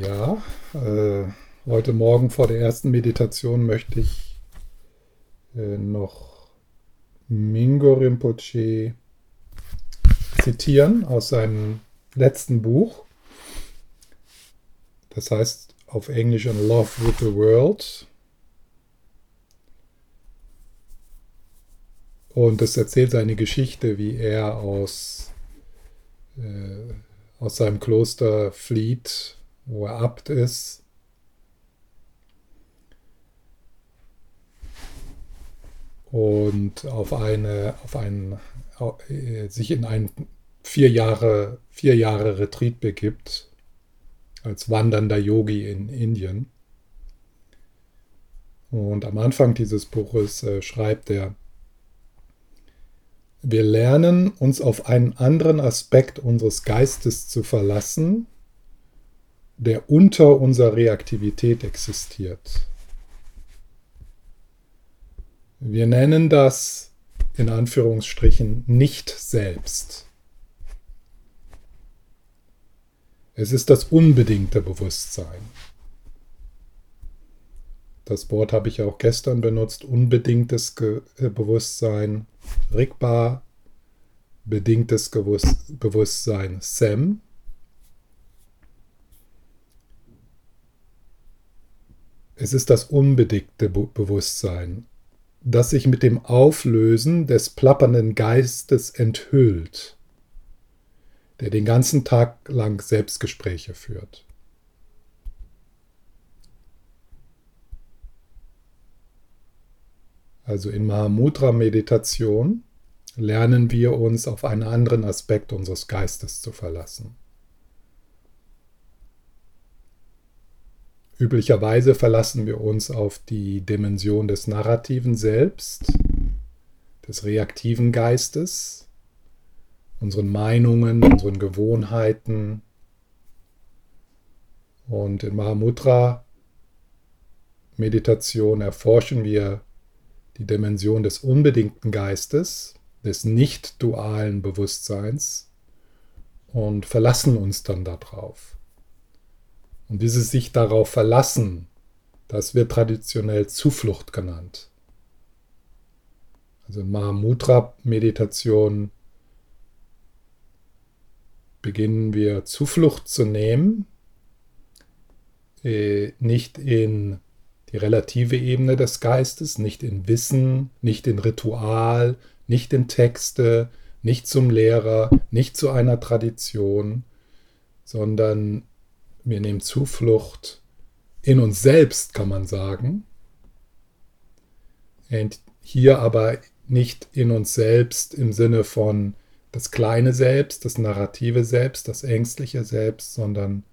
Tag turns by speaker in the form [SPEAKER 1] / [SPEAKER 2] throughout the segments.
[SPEAKER 1] Ja, äh, heute Morgen vor der ersten Meditation möchte ich äh, noch Mingo Rinpoche zitieren aus seinem letzten Buch. Das heißt auf Englisch In Love with the World. Und es erzählt seine Geschichte, wie er aus, äh, aus seinem Kloster flieht, wo er Abt ist. Und auf eine, auf einen, äh, sich in ein vier Jahre, vier Jahre Retreat begibt, als wandernder Yogi in Indien. Und am Anfang dieses Buches äh, schreibt er, wir lernen uns auf einen anderen Aspekt unseres Geistes zu verlassen, der unter unserer Reaktivität existiert. Wir nennen das in Anführungsstrichen nicht selbst. Es ist das unbedingte Bewusstsein. Das Wort habe ich auch gestern benutzt, unbedingtes Ge äh, Bewusstsein, Rigpa, bedingtes Bewusstsein, Sem. Es ist das unbedingte Be Bewusstsein, das sich mit dem Auflösen des plappernden Geistes enthüllt, der den ganzen Tag lang Selbstgespräche führt. Also in Mahamudra-Meditation lernen wir uns auf einen anderen Aspekt unseres Geistes zu verlassen. Üblicherweise verlassen wir uns auf die Dimension des narrativen Selbst, des reaktiven Geistes, unseren Meinungen, unseren Gewohnheiten. Und in Mahamudra Meditation erforschen wir die Dimension des unbedingten Geistes, des nicht dualen Bewusstseins und verlassen uns dann darauf. Und dieses sich darauf verlassen, das wird traditionell Zuflucht genannt. Also Mahamudra-Meditation beginnen wir Zuflucht zu nehmen, äh, nicht in die relative Ebene des Geistes, nicht in Wissen, nicht in Ritual, nicht in Texte, nicht zum Lehrer, nicht zu einer Tradition, sondern wir nehmen Zuflucht in uns selbst, kann man sagen. Und hier aber nicht in uns selbst im Sinne von das kleine Selbst, das narrative Selbst, das ängstliche Selbst, sondern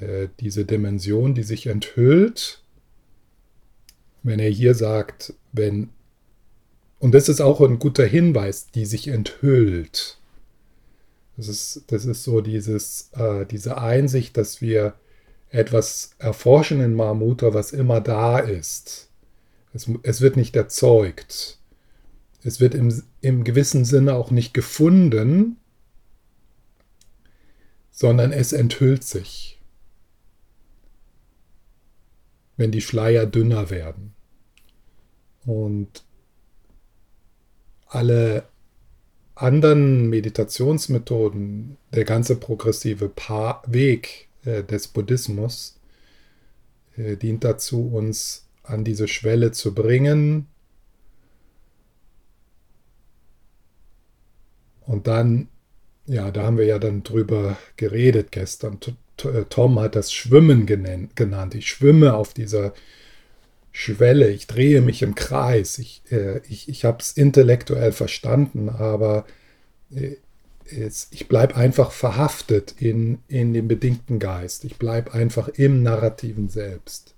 [SPEAKER 1] äh, diese Dimension, die sich enthüllt wenn er hier sagt, wenn, und das ist auch ein guter Hinweis, die sich enthüllt. Das ist, das ist so dieses, äh, diese Einsicht, dass wir etwas erforschen in Mahamudra, was immer da ist. Es, es wird nicht erzeugt. Es wird im, im gewissen Sinne auch nicht gefunden, sondern es enthüllt sich, wenn die Schleier dünner werden. Und alle anderen Meditationsmethoden, der ganze progressive pa Weg äh, des Buddhismus, äh, dient dazu, uns an diese Schwelle zu bringen. Und dann, ja, da haben wir ja dann drüber geredet gestern. Tom hat das Schwimmen genannt. Ich schwimme auf dieser Schwelle, ich drehe mich im Kreis, ich, äh, ich, ich habe es intellektuell verstanden, aber äh, es, ich bleibe einfach verhaftet in, in dem bedingten Geist, ich bleibe einfach im narrativen Selbst.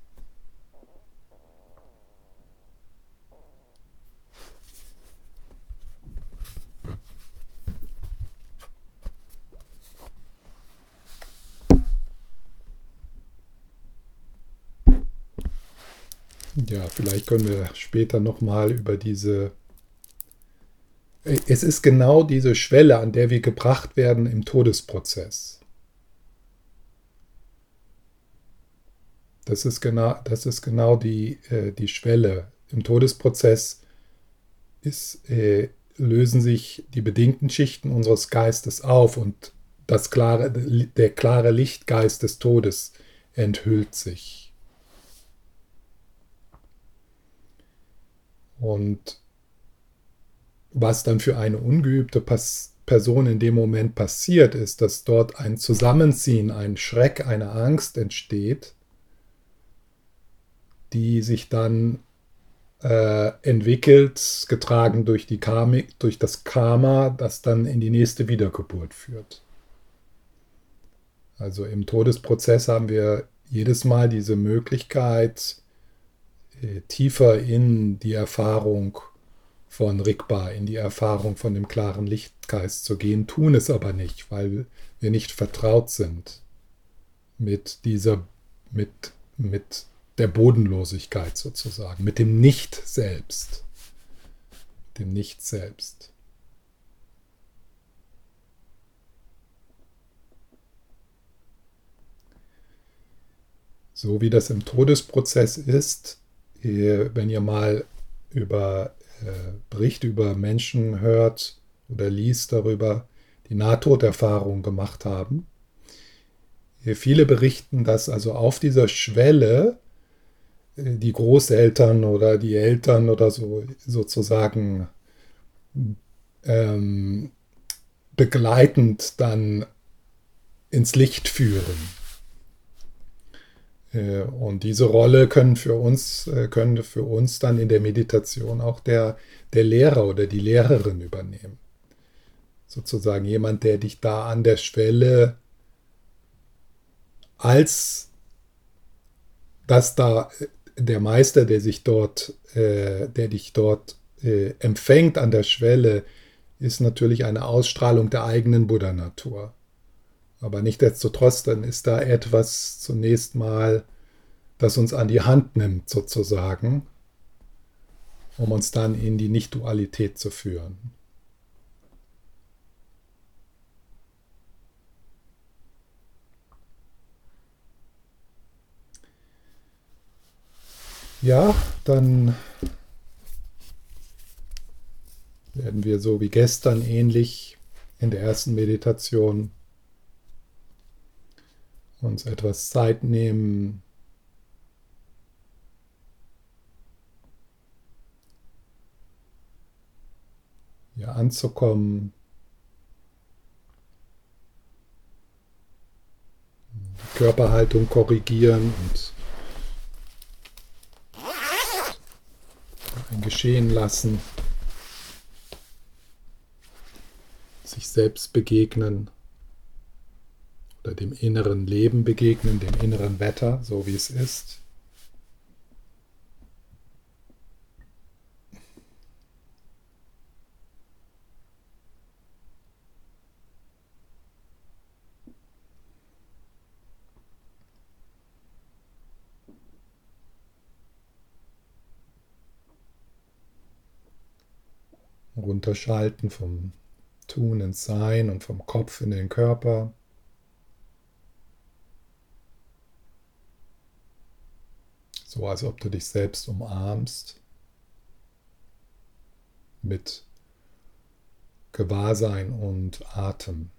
[SPEAKER 1] Ja, vielleicht können wir später nochmal über diese... Es ist genau diese Schwelle, an der wir gebracht werden im Todesprozess. Das ist genau, das ist genau die, äh, die Schwelle. Im Todesprozess ist, äh, lösen sich die bedingten Schichten unseres Geistes auf und das klare, der klare Lichtgeist des Todes enthüllt sich. Und was dann für eine ungeübte Person in dem Moment passiert, ist, dass dort ein Zusammenziehen, ein Schreck, eine Angst entsteht, die sich dann äh, entwickelt, getragen durch, die Karmik, durch das Karma, das dann in die nächste Wiedergeburt führt. Also im Todesprozess haben wir jedes Mal diese Möglichkeit, tiefer in die Erfahrung von Rigpa, in die Erfahrung von dem klaren Lichtgeist zu gehen, tun es aber nicht, weil wir nicht vertraut sind mit dieser, mit, mit der Bodenlosigkeit sozusagen, mit dem Nicht-Selbst. Dem Nicht-Selbst. So wie das im Todesprozess ist, wenn ihr mal über äh, Berichte über Menschen hört oder liest darüber, die Nahtoderfahrung gemacht haben. Viele berichten, dass also auf dieser Schwelle äh, die Großeltern oder die Eltern oder so sozusagen ähm, begleitend dann ins Licht führen. Äh, und diese Rolle können für uns, äh, können für uns dann in der Meditation auch der, der Lehrer oder die Lehrerin übernehmen. Sozusagen jemand, der dich da an der Schwelle als dass da der Meister, der sich dort, äh, der dich dort äh, empfängt an der Schwelle, ist natürlich eine Ausstrahlung der eigenen Buddha-Natur. Aber nichtsdestotrotz, dann ist da etwas zunächst mal, das uns an die Hand nimmt, sozusagen, um uns dann in die Nicht-Dualität zu führen. Ja, dann werden wir so wie gestern ähnlich in der ersten Meditation uns etwas Zeit nehmen, hier anzukommen. Die Körperhaltung korrigieren und ein Geschehen lassen, sich selbst begegnen oder dem inneren Leben begegnen, dem inneren Wetter, so wie es ist. Runterschalten vom Tun ins Sein und vom Kopf in den Körper. So als ob du dich selbst umarmst mit Gewahrsein und Atem.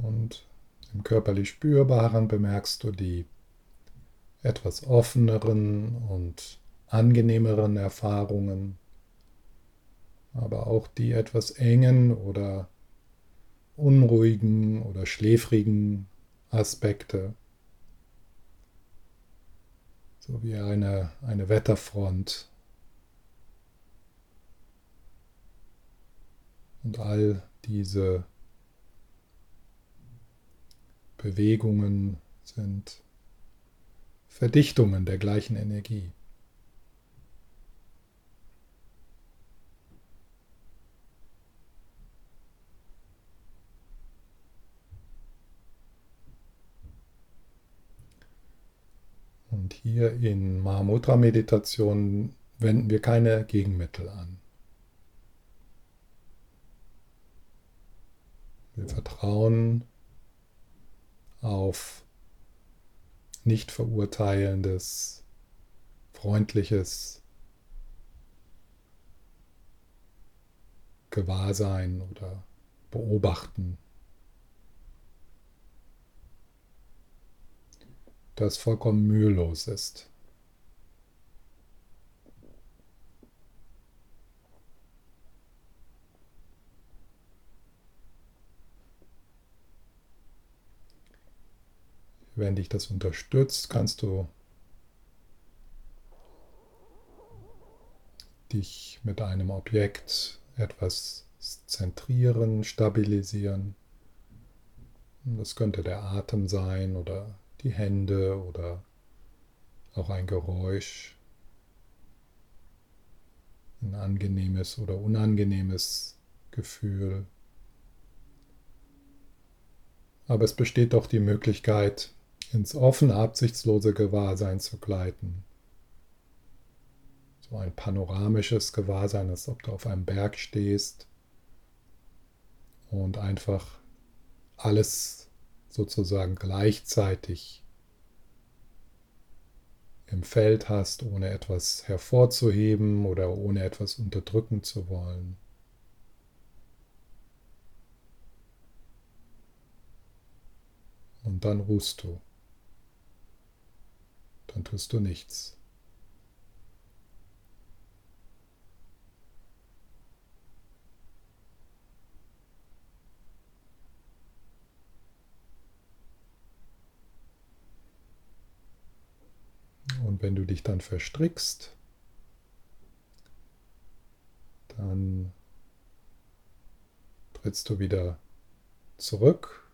[SPEAKER 1] Und im körperlich Spürbaren bemerkst du die etwas offeneren und angenehmeren Erfahrungen, aber auch die etwas engen oder unruhigen oder schläfrigen Aspekte, so wie eine, eine Wetterfront. Und all diese Bewegungen sind Verdichtungen der gleichen Energie. Und hier in Mahamudra-Meditation wenden wir keine Gegenmittel an. Wir vertrauen auf nicht verurteilendes, freundliches Gewahrsein oder Beobachten, das vollkommen mühelos ist. Wenn dich das unterstützt, kannst du dich mit einem Objekt etwas zentrieren, stabilisieren. Das könnte der Atem sein oder die Hände oder auch ein Geräusch, ein angenehmes oder unangenehmes Gefühl. Aber es besteht doch die Möglichkeit, ins offene, absichtslose Gewahrsein zu gleiten. So ein panoramisches Gewahrsein, als ob du auf einem Berg stehst und einfach alles sozusagen gleichzeitig im Feld hast, ohne etwas hervorzuheben oder ohne etwas unterdrücken zu wollen. Und dann ruhst du dann tust du nichts. Und wenn du dich dann verstrickst, dann trittst du wieder zurück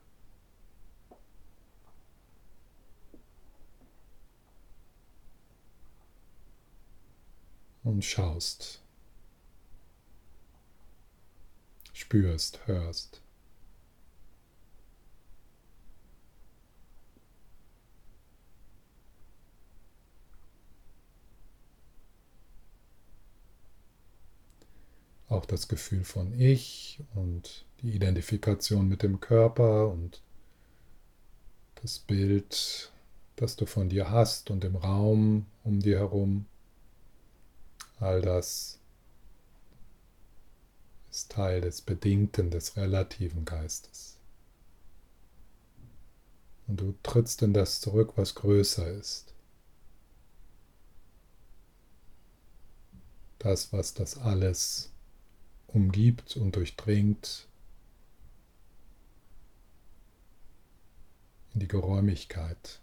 [SPEAKER 1] und schaust, spürst, hörst. Auch das Gefühl von Ich und die Identifikation mit dem Körper und das Bild, das du von dir hast und im Raum um dir herum. All das ist Teil des Bedingten, des relativen Geistes. Und du trittst in das zurück, was größer ist. Das, was das alles umgibt und durchdringt in die Geräumigkeit.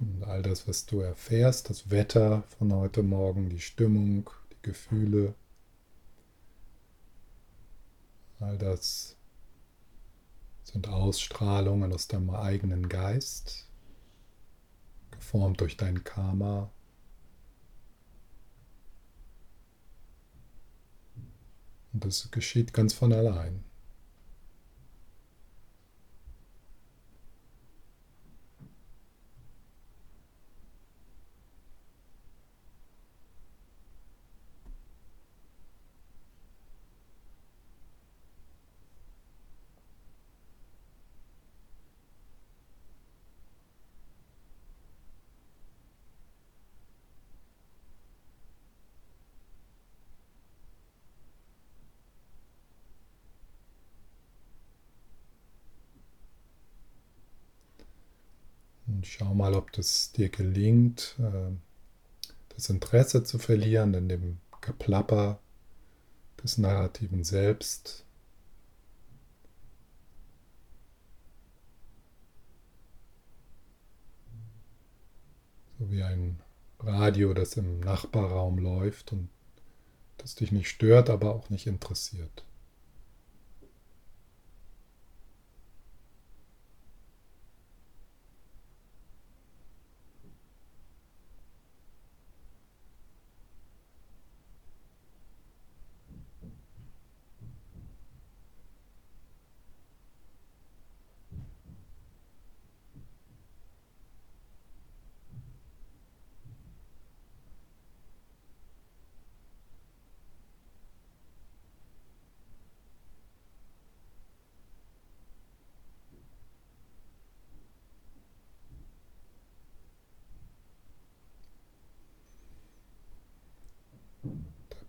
[SPEAKER 1] Und all das, was du erfährst, das Wetter von heute Morgen, die Stimmung, die Gefühle, all das sind Ausstrahlungen aus deinem eigenen Geist, geformt durch dein Karma. Und das geschieht ganz von allein. Schau mal, ob das dir gelingt, äh, das Interesse zu verlieren in dem Geplapper des narrativen Selbst. So wie ein Radio, das im Nachbarraum läuft und das dich nicht stört, aber auch nicht interessiert.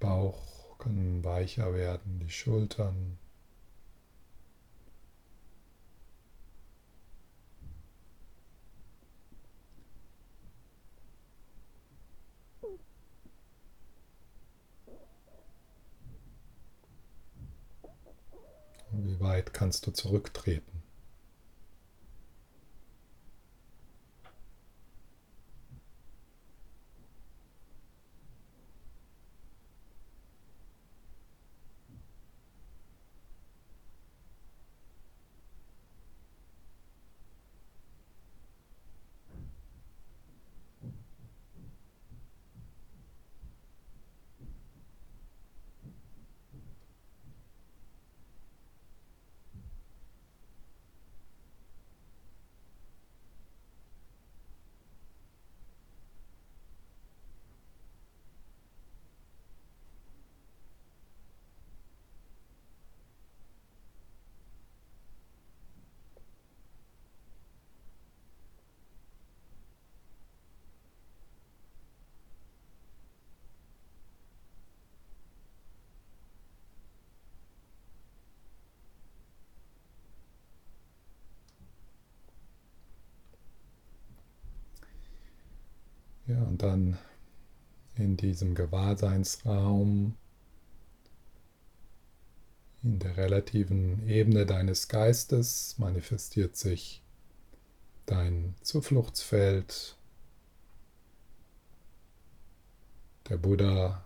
[SPEAKER 1] Bauch kann weicher werden, die Schultern. Wie weit kannst du zurücktreten? Ja, und dann in diesem Gewahrseinsraum, in der relativen Ebene deines Geistes manifestiert sich dein Zufluchtsfeld, der Buddha,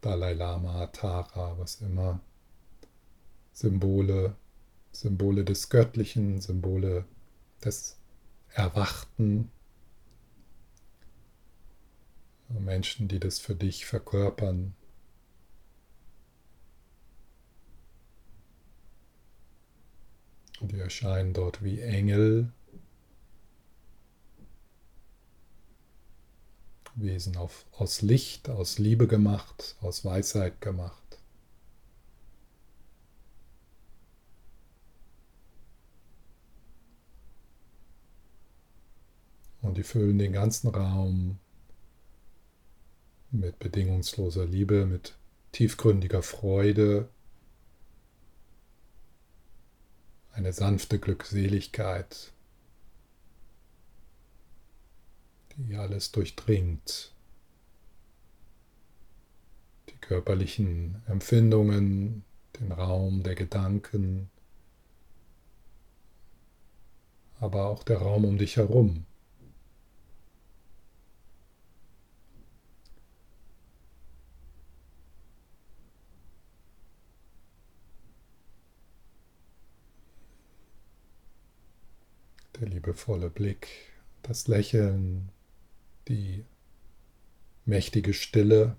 [SPEAKER 1] Dalai Lama, Tara, was immer, Symbole, Symbole des Göttlichen, Symbole des Erwachten, Menschen, die das für dich verkörpern. Die erscheinen dort wie Engel, Wesen auf, aus Licht, aus Liebe gemacht, aus Weisheit gemacht. Und die füllen den ganzen Raum mit bedingungsloser Liebe, mit tiefgründiger Freude, eine sanfte Glückseligkeit, die alles durchdringt. Die körperlichen Empfindungen, den Raum der Gedanken, aber auch der Raum um dich herum. Der liebevolle Blick, das Lächeln, die mächtige Stille.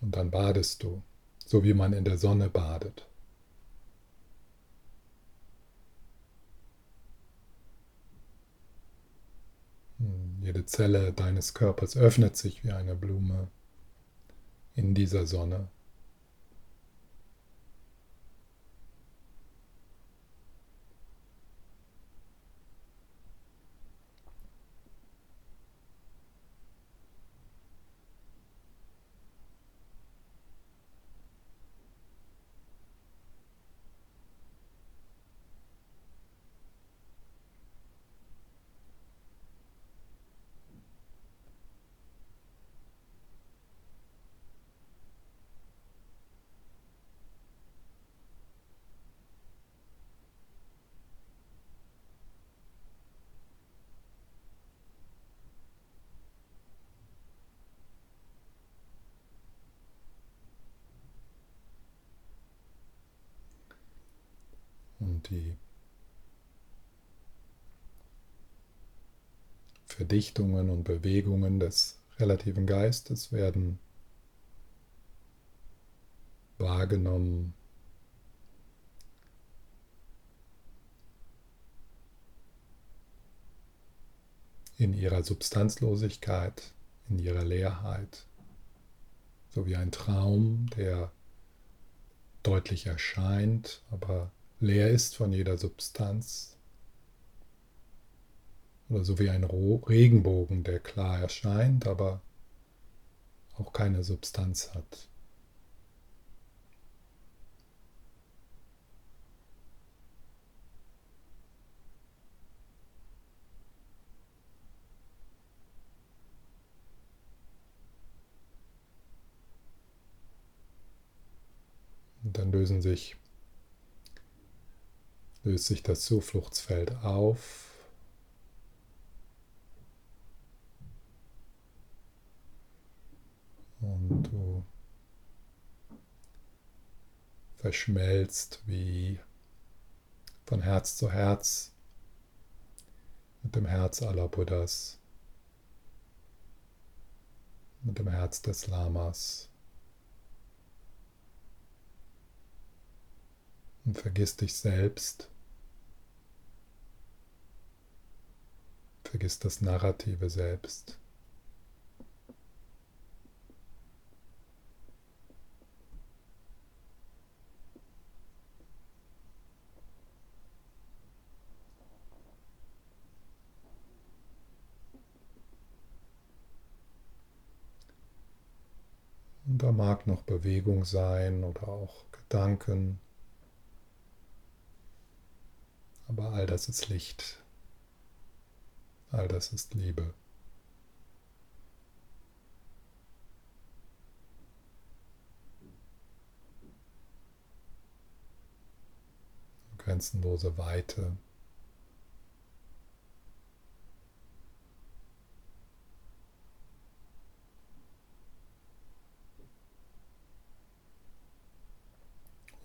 [SPEAKER 1] Und dann badest du, so wie man in der Sonne badet. Jede Zelle deines Körpers öffnet sich wie eine Blume in dieser Sonne. und die Verdichtungen und Bewegungen des relativen Geistes werden wahrgenommen. in ihrer Substanzlosigkeit, in ihrer Leerheit, so wie ein Traum, der deutlich erscheint, aber leer ist von jeder Substanz. Oder so wie ein Regenbogen, der klar erscheint, aber auch keine Substanz hat. Dann lösen sich, löst sich das Zufluchtsfeld auf. Und du verschmelzt wie von Herz zu Herz mit dem Herz aller Buddhas, mit dem Herz des Lamas. und vergiss dich selbst. Vergiss das narrative Selbst. Und da mag noch Bewegung sein oder auch Gedanken. Aber all das ist Licht. All das ist Liebe. Grenzenlose Weite.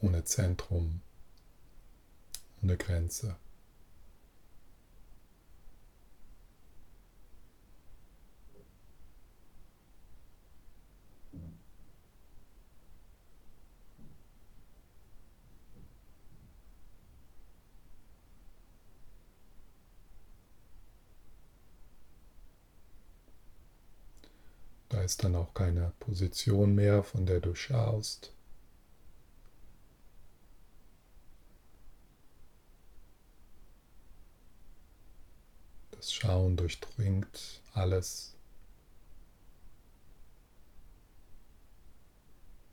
[SPEAKER 1] Ohne Zentrum eine Grenze. Da ist dann auch keine Position mehr, von der du schaust. Das Schauen durchdringt alles.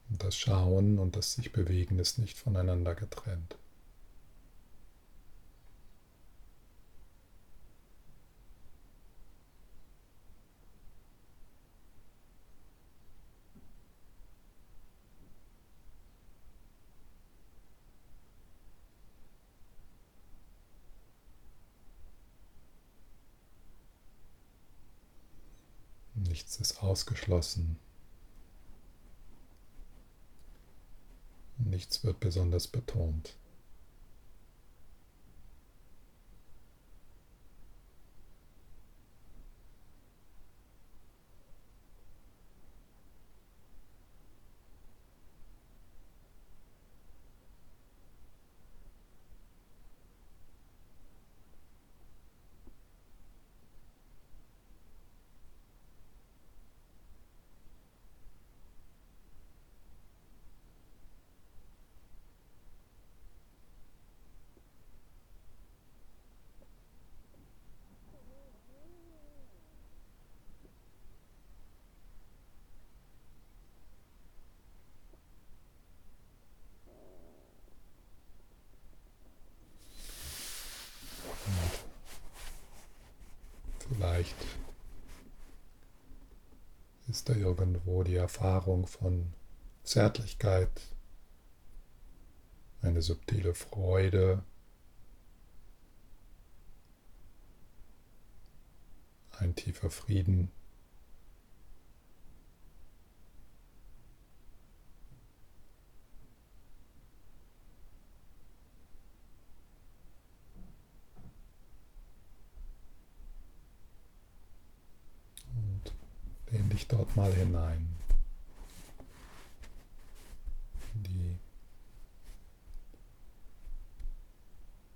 [SPEAKER 1] Und das Schauen und das sich bewegen ist nicht voneinander getrennt. Nichts ist ausgeschlossen. Nichts wird besonders betont. Erfahrung von Zärtlichkeit, eine subtile Freude, ein tiefer Frieden. Lehn dich dort mal hinein. Die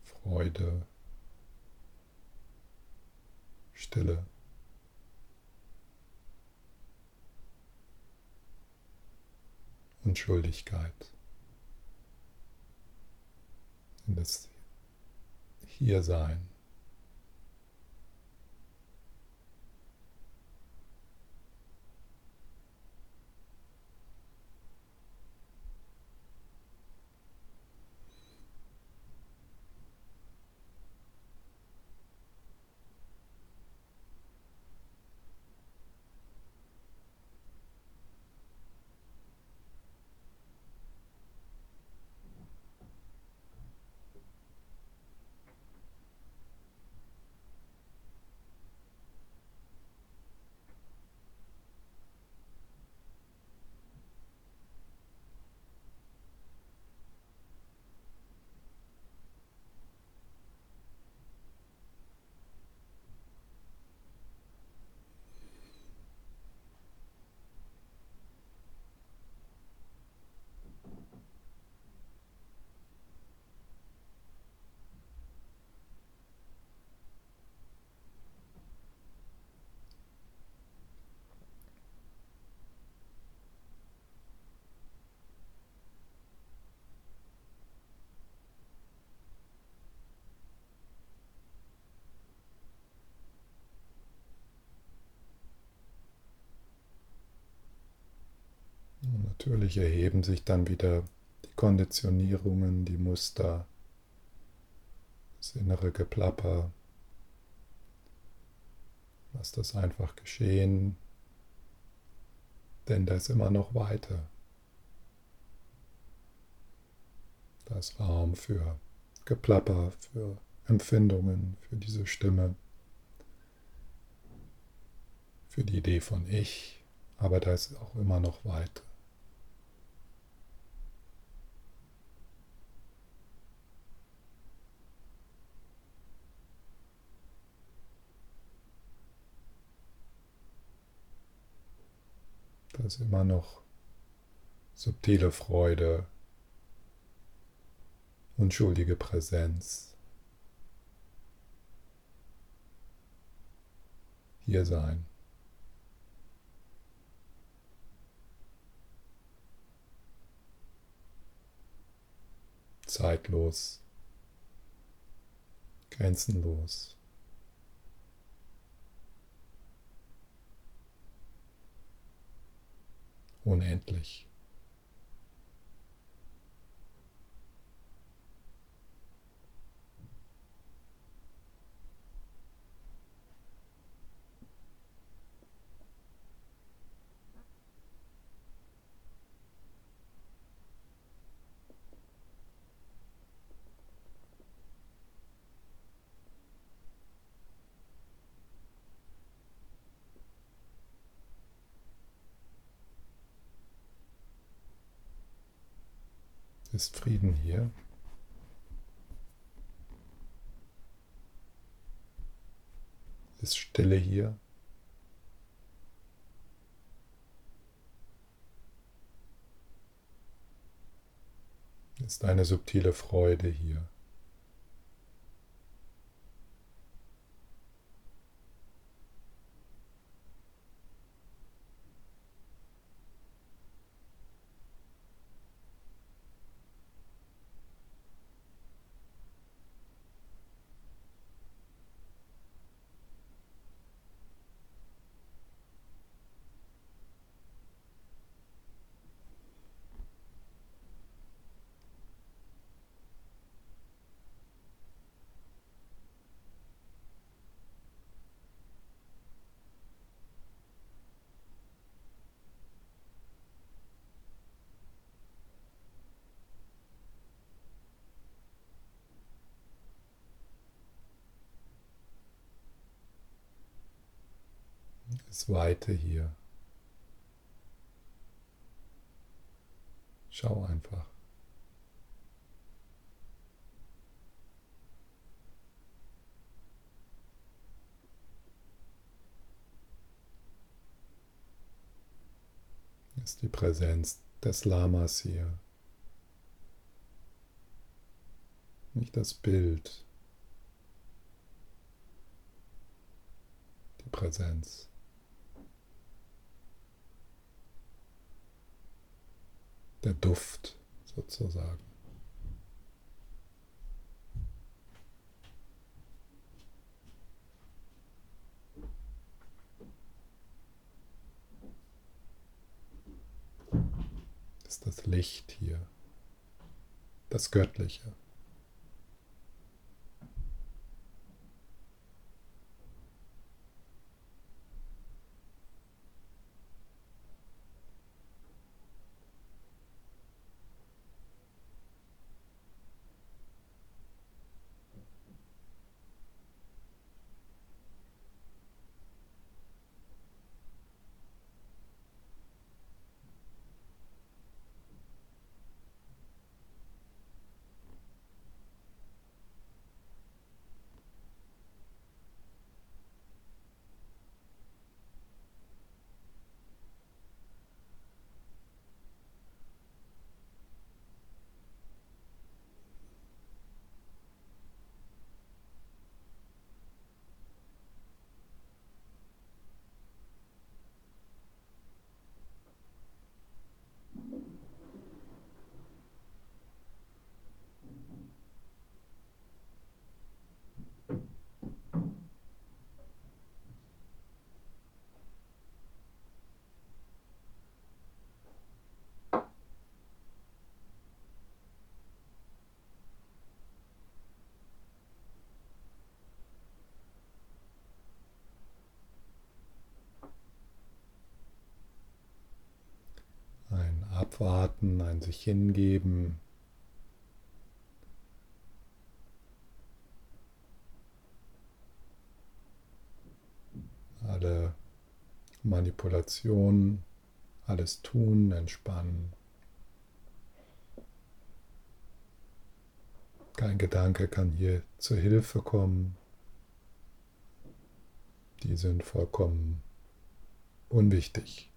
[SPEAKER 1] Freude, Stille. Unschuldigkeit. In das Hiersein. Natürlich erheben sich dann wieder die Konditionierungen, die Muster, das innere Geplapper. Lass das einfach geschehen, denn da ist immer noch weiter. Da ist Raum für Geplapper, für Empfindungen, für diese Stimme, für die Idee von Ich, aber da ist auch immer noch weiter. Da ist immer noch subtile Freude, unschuldige Präsenz. Hier sein. Zeitlos, grenzenlos. Unendlich. Ist Frieden hier? Ist Stille hier? Ist eine subtile Freude hier? das Weite hier. Schau einfach. ist die Präsenz des Lamas hier. Nicht das Bild, die Präsenz. Der Duft sozusagen. ist das Licht hier, das Göttliche. Abwarten, ein sich hingeben. Alle Manipulationen, alles tun, entspannen. Kein Gedanke kann hier zur Hilfe kommen. Die sind vollkommen unwichtig.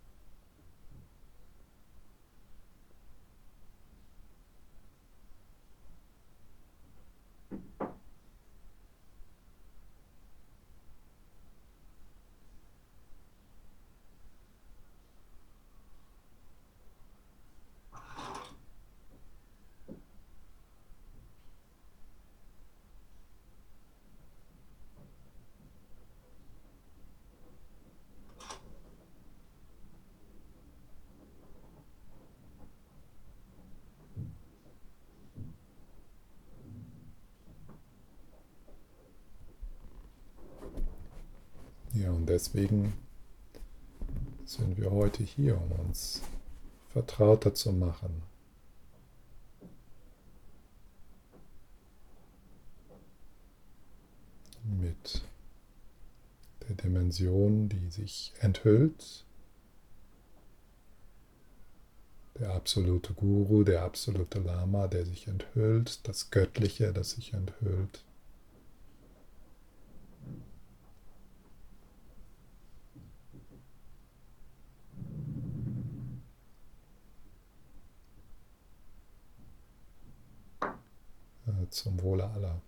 [SPEAKER 1] Ja, und deswegen sind wir heute hier, um uns vertrauter zu machen. Mit der Dimension, die sich enthüllt. Der absolute Guru, der absolute Lama, der sich enthüllt, das Göttliche, das sich enthüllt. Zum Wohle aller.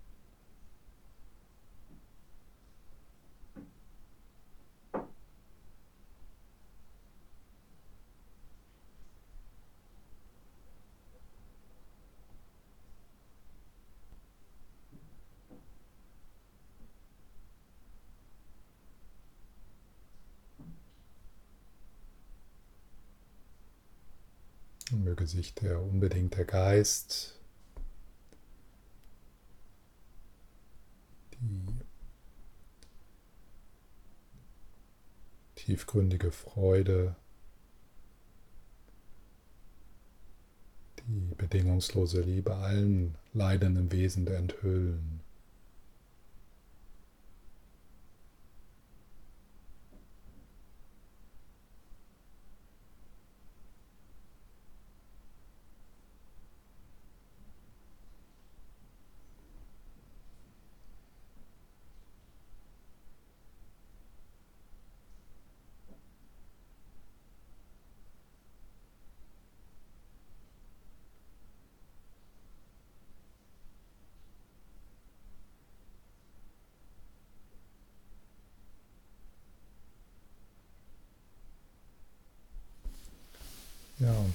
[SPEAKER 1] möge sich der unbedingte Geist tiefgründige Freude, die bedingungslose Liebe allen leidenden Wesen enthüllen.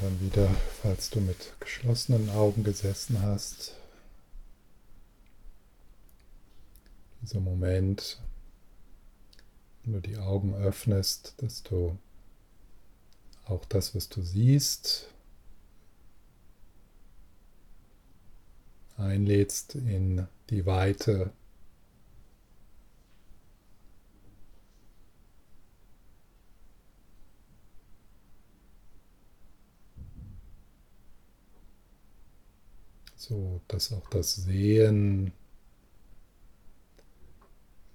[SPEAKER 1] Dann wieder, falls du mit geschlossenen Augen gesessen hast, dieser Moment, wenn du die Augen öffnest, dass du auch das, was du siehst, einlädst in die Weite so dass auch das Sehen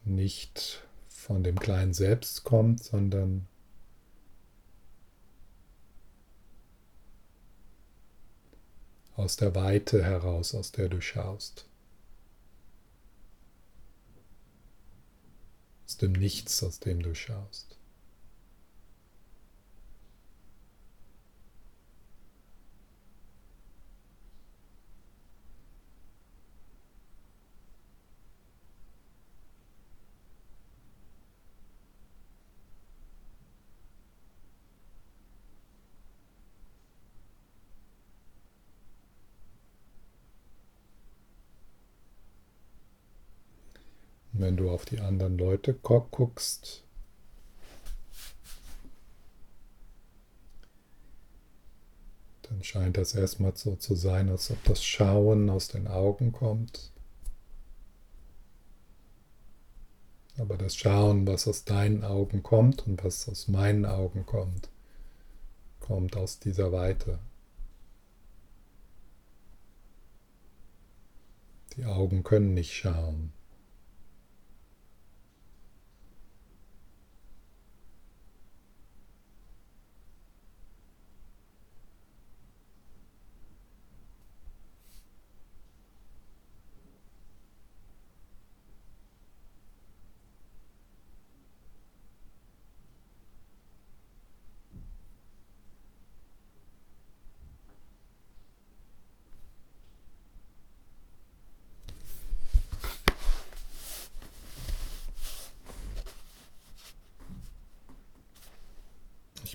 [SPEAKER 1] nicht von dem kleinen Selbst kommt, sondern aus der Weite heraus, aus der du schaust. Aus dem Nichts, aus dem du schaust. Wenn du auf die anderen Leute guckst, dann scheint das erstmal so zu sein, als ob das Schauen aus den Augen kommt. Aber das Schauen, was aus deinen Augen kommt und was aus meinen Augen kommt, kommt aus dieser Weite. Die Augen können nicht schauen.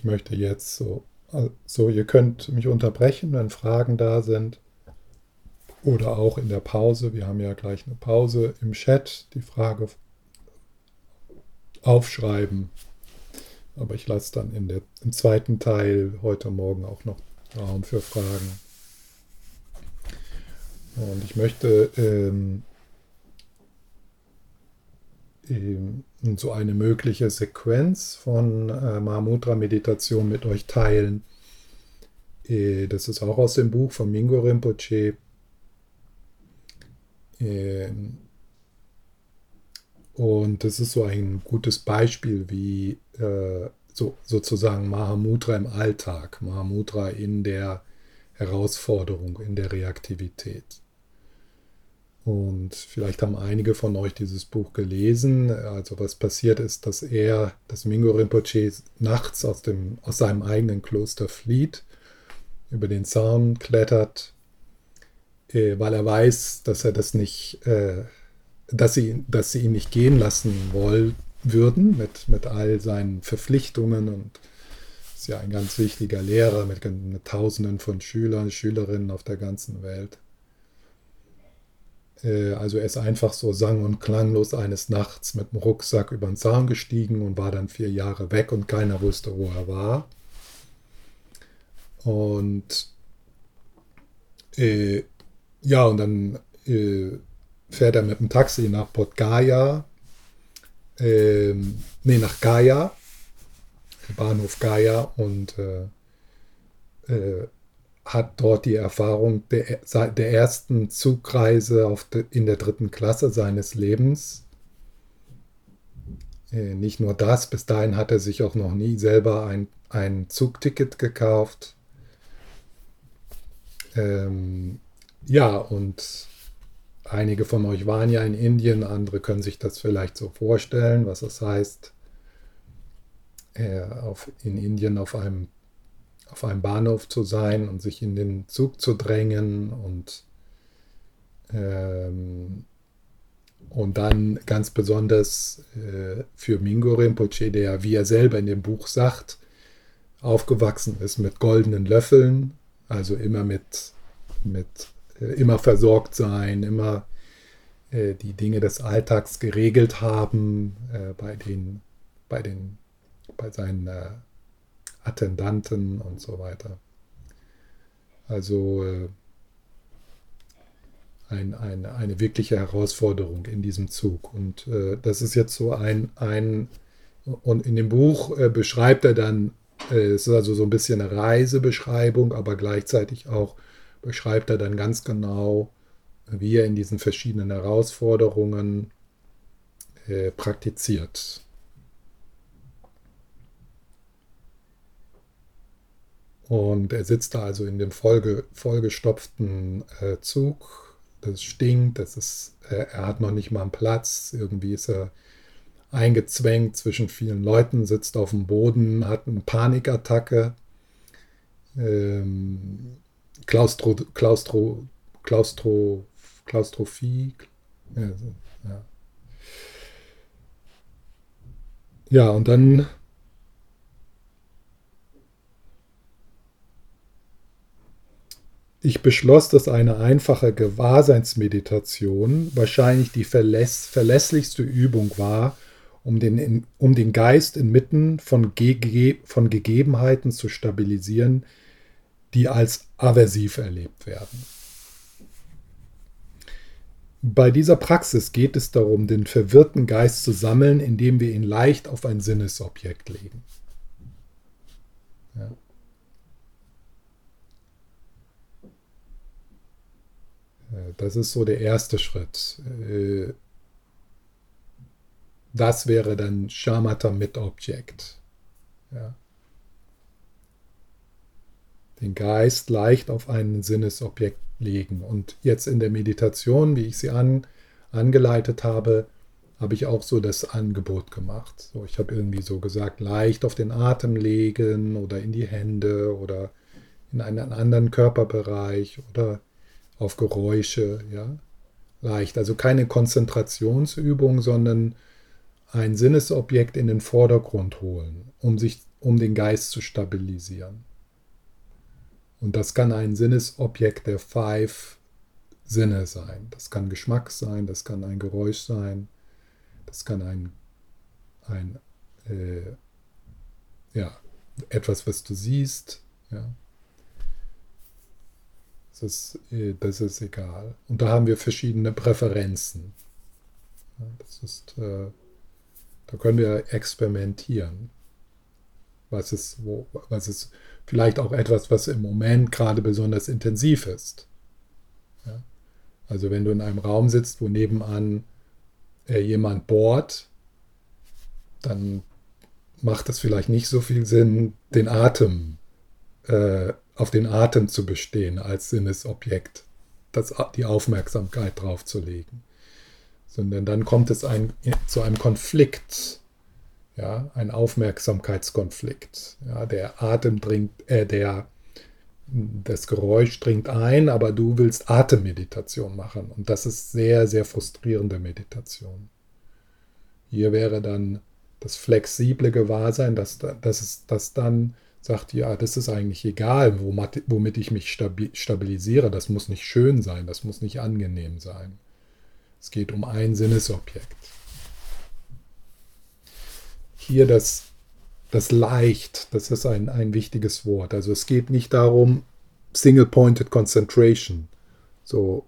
[SPEAKER 1] Ich möchte jetzt so, also ihr könnt mich unterbrechen, wenn Fragen da sind. Oder auch in der Pause. Wir haben ja gleich eine Pause im Chat. Die Frage aufschreiben. Aber ich lasse dann in der, im zweiten Teil heute Morgen auch noch Raum für Fragen. Und ich möchte ähm, so eine mögliche Sequenz von äh, Mahamudra-Meditation mit euch teilen. Äh, das ist auch aus dem Buch von Mingo Rinpoche. Äh, und das ist so ein gutes Beispiel, wie äh, so, sozusagen Mahamudra im Alltag, Mahamudra in der Herausforderung, in der Reaktivität. Und vielleicht haben einige von euch dieses Buch gelesen. Also was passiert ist, dass er, das Mingo Rinpoche, nachts aus, dem, aus seinem eigenen Kloster flieht, über den Zaun klettert, äh, weil er weiß, dass er das nicht, äh, dass, sie, dass sie ihn nicht gehen lassen wollen würden mit, mit all seinen Verpflichtungen und ist ja ein ganz wichtiger Lehrer mit, mit Tausenden von Schülern, Schülerinnen auf der ganzen Welt. Äh, also er ist einfach so sang- und klanglos eines Nachts mit dem Rucksack über den Zaun gestiegen und war dann vier Jahre weg und keiner wusste, wo er war. Und äh, ja, und dann äh, fährt er mit dem Taxi nach Port Gaya, äh, nee, nach Gaya, Bahnhof Gaya und äh, äh hat dort die Erfahrung der, der ersten Zugreise de, in der dritten Klasse seines Lebens. Äh, nicht nur das, bis dahin hat er sich auch noch nie selber ein, ein Zugticket gekauft. Ähm, ja, und einige von euch waren ja in Indien, andere können sich das vielleicht so vorstellen, was das heißt, äh, auf, in Indien auf einem auf einem Bahnhof zu sein und sich in den Zug zu drängen und, ähm, und dann ganz besonders äh, für Mingo Rinpoche, der, wie er selber in dem Buch sagt, aufgewachsen ist mit goldenen Löffeln, also immer mit, mit äh, immer versorgt sein, immer äh, die Dinge des Alltags geregelt haben, äh, bei den, bei den, bei seinen äh, Attendanten und so weiter. Also äh, ein, ein, eine wirkliche Herausforderung in diesem Zug. Und äh, das ist jetzt so ein, ein und in dem Buch äh, beschreibt er dann, äh, es ist also so ein bisschen eine Reisebeschreibung, aber gleichzeitig auch beschreibt er dann ganz genau, wie er in diesen verschiedenen Herausforderungen äh, praktiziert. Und er sitzt da also in dem vollge, vollgestopften äh, Zug. Das stinkt, das ist, äh, er hat noch nicht mal einen Platz. Irgendwie ist er eingezwängt zwischen vielen Leuten, sitzt auf dem Boden, hat eine Panikattacke. Ähm, Klaustro, Klaustro, Klaustro, Klaustrophie. Ja, ja. ja, und dann Ich beschloss, dass eine einfache Gewahrseinsmeditation wahrscheinlich die verläss verlässlichste Übung war, um den, um den Geist inmitten von, Ge von Gegebenheiten zu stabilisieren, die als aversiv erlebt werden. Bei dieser Praxis geht es darum, den verwirrten Geist zu sammeln, indem wir ihn leicht auf ein Sinnesobjekt legen. Ja. Das ist so der erste Schritt. Äh, das wäre dann Shamatha mit Objekt. Ja. Den Geist leicht auf ein Sinnesobjekt legen. Und jetzt in der Meditation, wie ich sie an, angeleitet habe, habe ich auch so das Angebot gemacht. So, ich habe irgendwie so gesagt, leicht auf den Atem legen oder in die Hände oder in einen anderen Körperbereich oder auf Geräusche, ja, leicht. Also keine Konzentrationsübung, sondern ein Sinnesobjekt in den Vordergrund holen, um sich, um den Geist zu stabilisieren. Und das kann ein Sinnesobjekt der Five Sinne sein. Das kann Geschmack sein, das kann ein Geräusch sein, das kann ein, ein äh, ja, etwas, was du siehst, ja, das, äh, das ist egal. Und da haben wir verschiedene Präferenzen. Das ist, äh, da können wir experimentieren. Was ist, wo, was ist vielleicht auch etwas, was im Moment gerade besonders intensiv ist. Ja? Also wenn du in einem Raum sitzt, wo nebenan äh, jemand bohrt, dann macht es vielleicht nicht so viel Sinn, den Atem äh, auf den Atem zu bestehen als Sinnesobjekt, das, die Aufmerksamkeit drauf zu legen. Sondern dann kommt es ein, zu einem Konflikt, ja, ein Aufmerksamkeitskonflikt. Ja, der Atem dringt, äh, der, das Geräusch dringt ein, aber du willst Atemmeditation machen. Und das ist sehr, sehr frustrierende Meditation. Hier wäre dann das flexible Gewahrsein, dass, dass, dass dann sagt, ja, das ist eigentlich egal, womit ich mich stabilisiere. Das muss nicht schön sein, das muss nicht angenehm sein. Es geht um ein Sinnesobjekt. Hier das, das Leicht, das ist ein, ein wichtiges Wort. Also es geht nicht darum, Single-Pointed Concentration, so,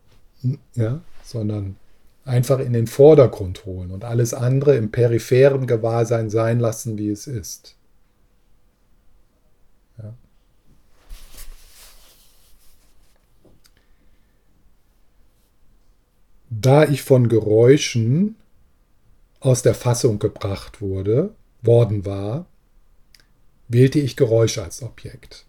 [SPEAKER 1] ja, sondern einfach in den Vordergrund holen und alles andere im peripheren Gewahrsein sein lassen, wie es ist. Da ich von Geräuschen aus der Fassung gebracht wurde, worden war, wählte ich Geräusch als Objekt.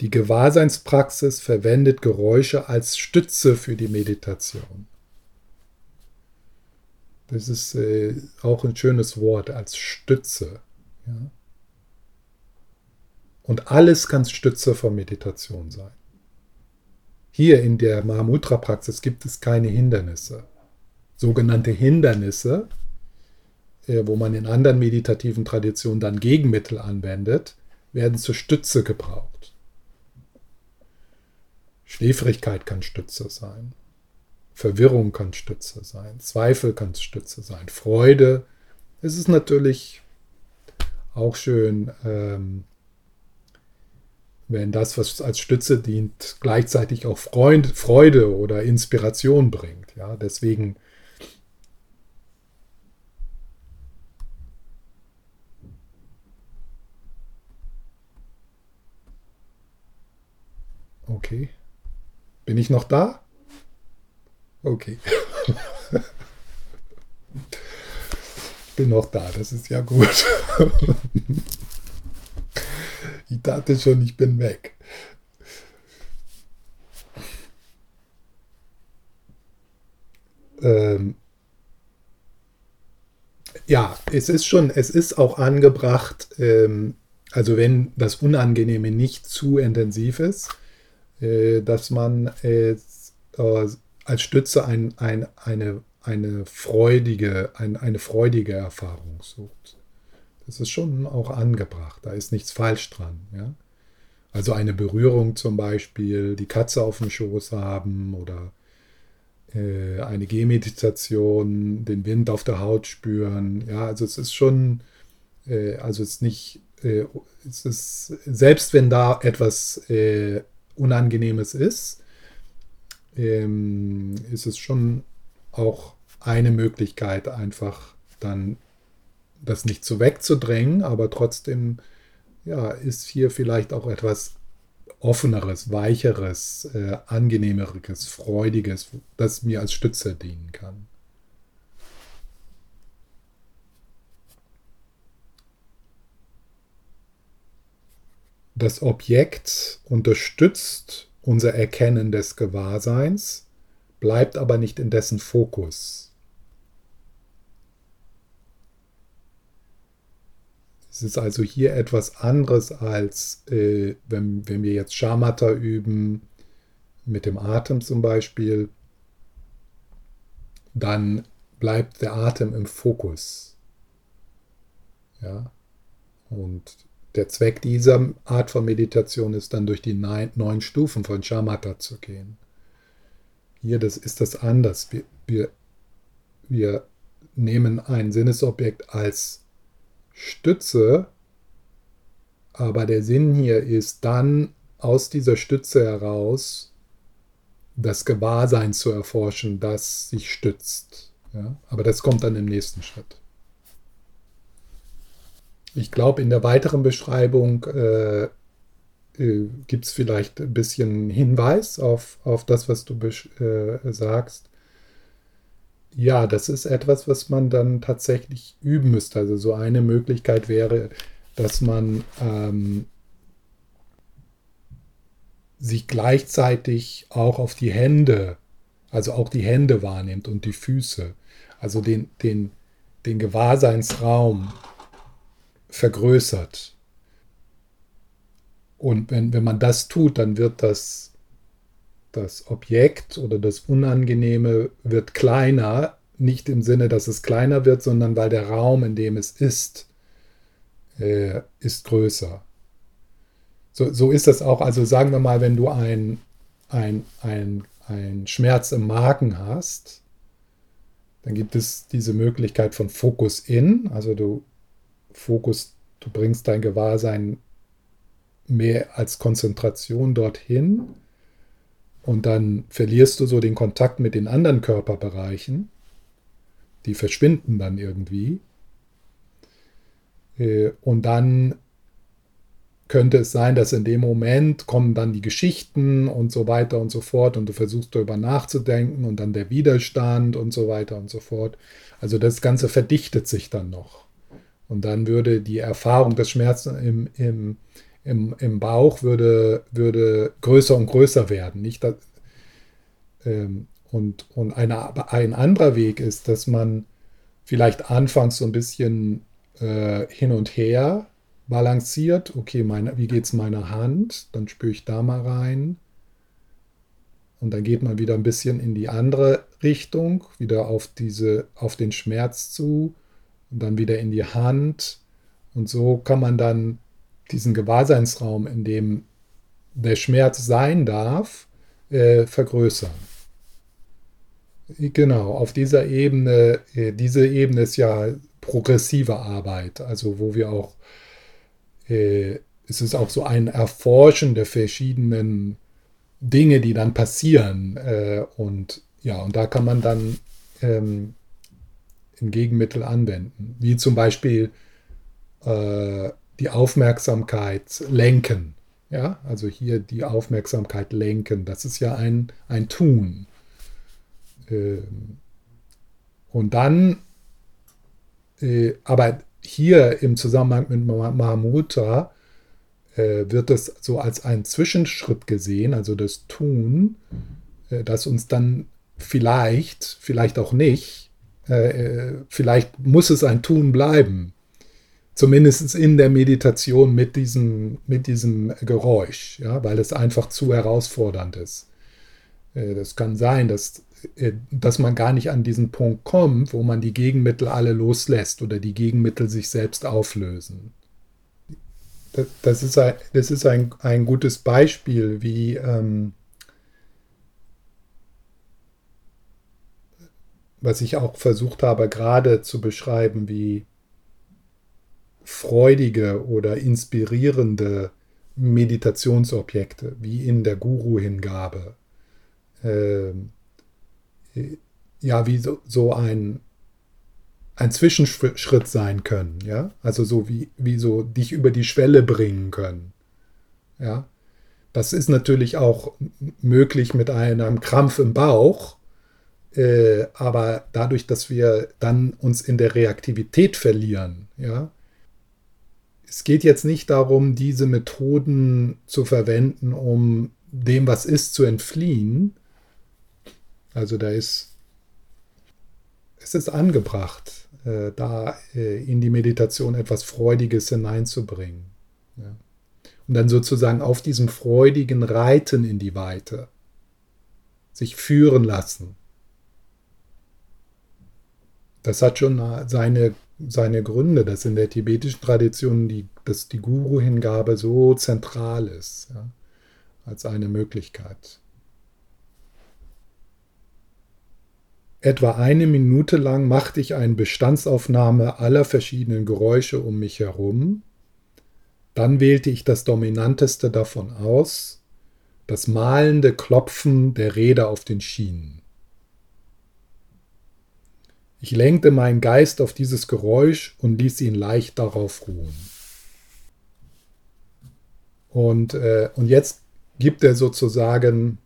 [SPEAKER 1] Die Gewahrseinspraxis verwendet Geräusche als Stütze für die Meditation. Das ist äh, auch ein schönes Wort als Stütze. Ja? Und alles kann Stütze für Meditation sein. Hier in der Mahamudra-Praxis gibt es keine Hindernisse. Sogenannte Hindernisse äh, wo man in anderen meditativen Traditionen dann Gegenmittel anwendet, werden zur Stütze gebraucht. Schläfrigkeit kann Stütze sein. Verwirrung kann Stütze sein. Zweifel kann Stütze sein. Freude. Es ist natürlich auch schön, ähm, wenn das, was als Stütze dient, gleichzeitig auch Freund, Freude oder Inspiration bringt. Ja, deswegen Okay. Bin ich noch da? Okay. Bin noch da, das ist ja gut. Ich dachte schon, ich bin weg. Ähm ja, es ist schon, es ist auch angebracht, ähm, also wenn das Unangenehme nicht zu intensiv ist, äh, dass man äh, als Stütze ein, ein, eine, eine, freudige, ein, eine freudige Erfahrung sucht. Das ist schon auch angebracht. Da ist nichts falsch dran. Ja? Also eine Berührung zum Beispiel, die Katze auf dem Schoß haben oder äh, eine Gehmeditation, den Wind auf der Haut spüren. Ja, also es ist schon, äh, also es ist nicht, äh, es ist, selbst wenn da etwas äh, Unangenehmes ist, ähm, ist es schon auch eine Möglichkeit, einfach dann das nicht so wegzudrängen, aber trotzdem ja, ist hier vielleicht auch etwas offeneres, weicheres, äh, angenehmeres, freudiges, das mir als Stütze dienen kann. Das Objekt unterstützt unser Erkennen des Gewahrseins, bleibt aber nicht in dessen Fokus. Es ist also hier etwas anderes als äh, wenn, wenn wir jetzt Schamata üben, mit dem Atem zum Beispiel, dann bleibt der Atem im Fokus. Ja? Und der Zweck dieser Art von Meditation ist dann durch die neun Stufen von Shamatha zu gehen. Hier das ist das anders. Wir, wir, wir nehmen ein Sinnesobjekt als Stütze, aber der Sinn hier ist dann aus dieser Stütze heraus das Gewahrsein zu erforschen, das sich stützt. Ja? Aber das kommt dann im nächsten Schritt. Ich glaube, in der weiteren Beschreibung äh, äh, gibt es vielleicht ein bisschen Hinweis auf, auf das, was du äh, sagst. Ja, das ist etwas, was man dann tatsächlich üben müsste. Also so eine Möglichkeit wäre, dass man ähm, sich gleichzeitig auch auf die Hände, also auch die Hände wahrnimmt und die Füße, also den, den, den Gewahrseinsraum vergrößert. Und wenn, wenn man das tut, dann wird das, das Objekt oder das Unangenehme wird kleiner, nicht im Sinne, dass es kleiner wird, sondern weil der Raum, in dem es ist, äh, ist größer. So, so ist das auch. Also sagen wir mal, wenn du ein, ein, ein, ein Schmerz im Magen hast, dann gibt es diese Möglichkeit von Fokus in, also du Fokus, du bringst dein Gewahrsein mehr als Konzentration dorthin und dann verlierst du so den Kontakt mit den anderen Körperbereichen. Die verschwinden dann irgendwie. Äh, und dann könnte es sein, dass in dem Moment kommen dann die Geschichten und so weiter und so fort und du versuchst darüber nachzudenken und dann der Widerstand und so weiter und so fort. Also das Ganze verdichtet sich dann noch. Und dann würde die Erfahrung des Schmerzes im, im, im, im Bauch würde, würde größer und größer werden. Nicht dass, ähm, und und eine, ein anderer Weg ist, dass man vielleicht anfangs so ein bisschen äh, hin und her balanciert. Okay, meine, wie geht es meiner Hand? Dann spüre ich da mal rein. Und dann geht man wieder ein bisschen in die andere Richtung, wieder auf, diese, auf den Schmerz zu und dann wieder in die Hand. Und so kann man dann diesen Gewahrseinsraum, in dem der Schmerz sein darf, äh, vergrößern. Genau, auf dieser Ebene, äh, diese Ebene ist ja progressive Arbeit, also wo wir auch, äh, es ist auch so ein Erforschen der verschiedenen Dinge, die dann passieren. Äh, und ja, und da kann man dann ähm, ein Gegenmittel anwenden, wie zum Beispiel äh, die Aufmerksamkeit lenken. Ja, also hier die Aufmerksamkeit lenken, das ist ja ein, ein Tun. Ähm, und dann, äh, aber hier im Zusammenhang mit Mahamudra äh, wird es so als ein Zwischenschritt gesehen, also das Tun, äh, das uns dann vielleicht, vielleicht auch nicht, vielleicht muss es ein Tun bleiben, zumindest in der Meditation mit diesem, mit diesem Geräusch, ja, weil es einfach zu herausfordernd ist. Äh, das kann sein, dass, äh, dass man gar nicht an diesen Punkt kommt, wo man die Gegenmittel alle loslässt oder die Gegenmittel sich selbst auflösen. Das ist ein, das ist ein, ein gutes Beispiel, wie ähm, was ich auch versucht habe gerade zu beschreiben, wie freudige oder inspirierende Meditationsobjekte, wie in der Guru-Hingabe. Äh, ja, wie so, so ein, ein Zwischenschritt sein können, ja, also so wie, wie so dich über die Schwelle bringen können, ja. Das ist natürlich auch möglich mit einem Krampf im Bauch, äh, aber dadurch, dass wir dann uns in der Reaktivität verlieren, ja, es geht jetzt nicht darum, diese Methoden zu verwenden, um dem, was ist, zu entfliehen. Also da ist, es ist angebracht, äh, da äh, in die Meditation etwas Freudiges hineinzubringen. Ja. Und dann sozusagen auf diesem freudigen Reiten in die Weite, sich führen lassen. Das hat schon seine seine Gründe, dass in der tibetischen Tradition die, dass die Guru-Hingabe so zentral ist, ja, als eine Möglichkeit. Etwa eine Minute lang machte ich eine Bestandsaufnahme aller verschiedenen Geräusche um mich herum. Dann wählte ich das dominanteste davon aus, das mahlende Klopfen der Räder auf den Schienen. Ich lenkte meinen Geist auf dieses Geräusch und ließ ihn leicht darauf ruhen. Und, äh, und jetzt gibt er sozusagen,